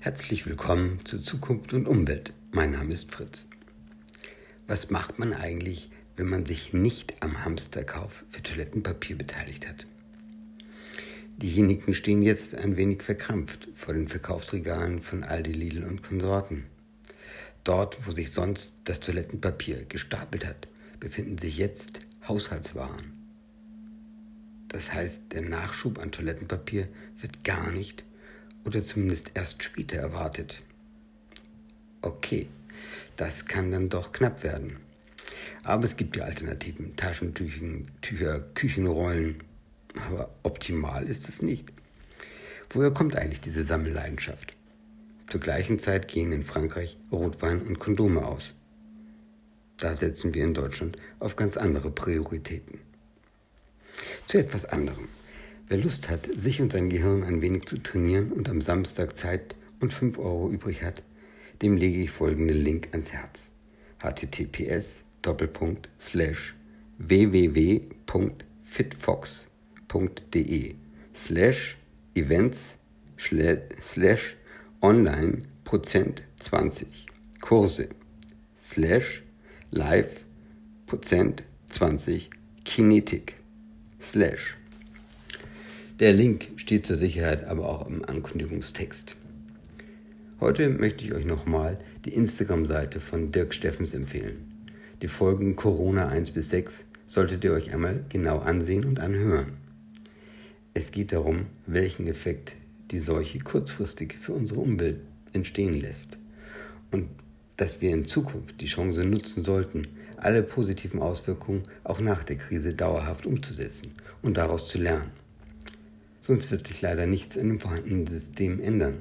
Herzlich willkommen zu Zukunft und Umwelt. Mein Name ist Fritz. Was macht man eigentlich, wenn man sich nicht am Hamsterkauf für Toilettenpapier beteiligt hat? Diejenigen stehen jetzt ein wenig verkrampft vor den Verkaufsregalen von Aldi, Lidl und Konsorten. Dort, wo sich sonst das Toilettenpapier gestapelt hat, befinden sich jetzt Haushaltswaren. Das heißt, der Nachschub an Toilettenpapier wird gar nicht oder zumindest erst später erwartet. Okay, das kann dann doch knapp werden. Aber es gibt ja Alternativen, Taschentücher, Tücher, Küchenrollen. Aber optimal ist es nicht. Woher kommt eigentlich diese Sammelleidenschaft? Zur gleichen Zeit gehen in Frankreich Rotwein und Kondome aus. Da setzen wir in Deutschland auf ganz andere Prioritäten. Zu etwas anderem. Wer Lust hat, sich und sein Gehirn ein wenig zu trainieren und am Samstag Zeit und 5 Euro übrig hat, dem lege ich folgenden Link ans Herz. https www.fitfox.de slash events slash online Prozent 20 Kurse slash live Prozent 20 Kinetik slash der Link steht zur Sicherheit aber auch im Ankündigungstext. Heute möchte ich euch nochmal die Instagram-Seite von Dirk Steffens empfehlen. Die Folgen Corona 1 bis 6 solltet ihr euch einmal genau ansehen und anhören. Es geht darum, welchen Effekt die Seuche kurzfristig für unsere Umwelt entstehen lässt und dass wir in Zukunft die Chance nutzen sollten, alle positiven Auswirkungen auch nach der Krise dauerhaft umzusetzen und daraus zu lernen sonst wird sich leider nichts an dem vorhandenen System ändern.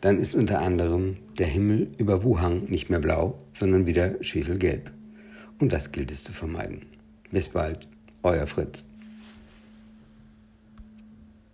Dann ist unter anderem der Himmel über Wuhan nicht mehr blau, sondern wieder schwefelgelb. Und das gilt es zu vermeiden. Bis bald, euer Fritz.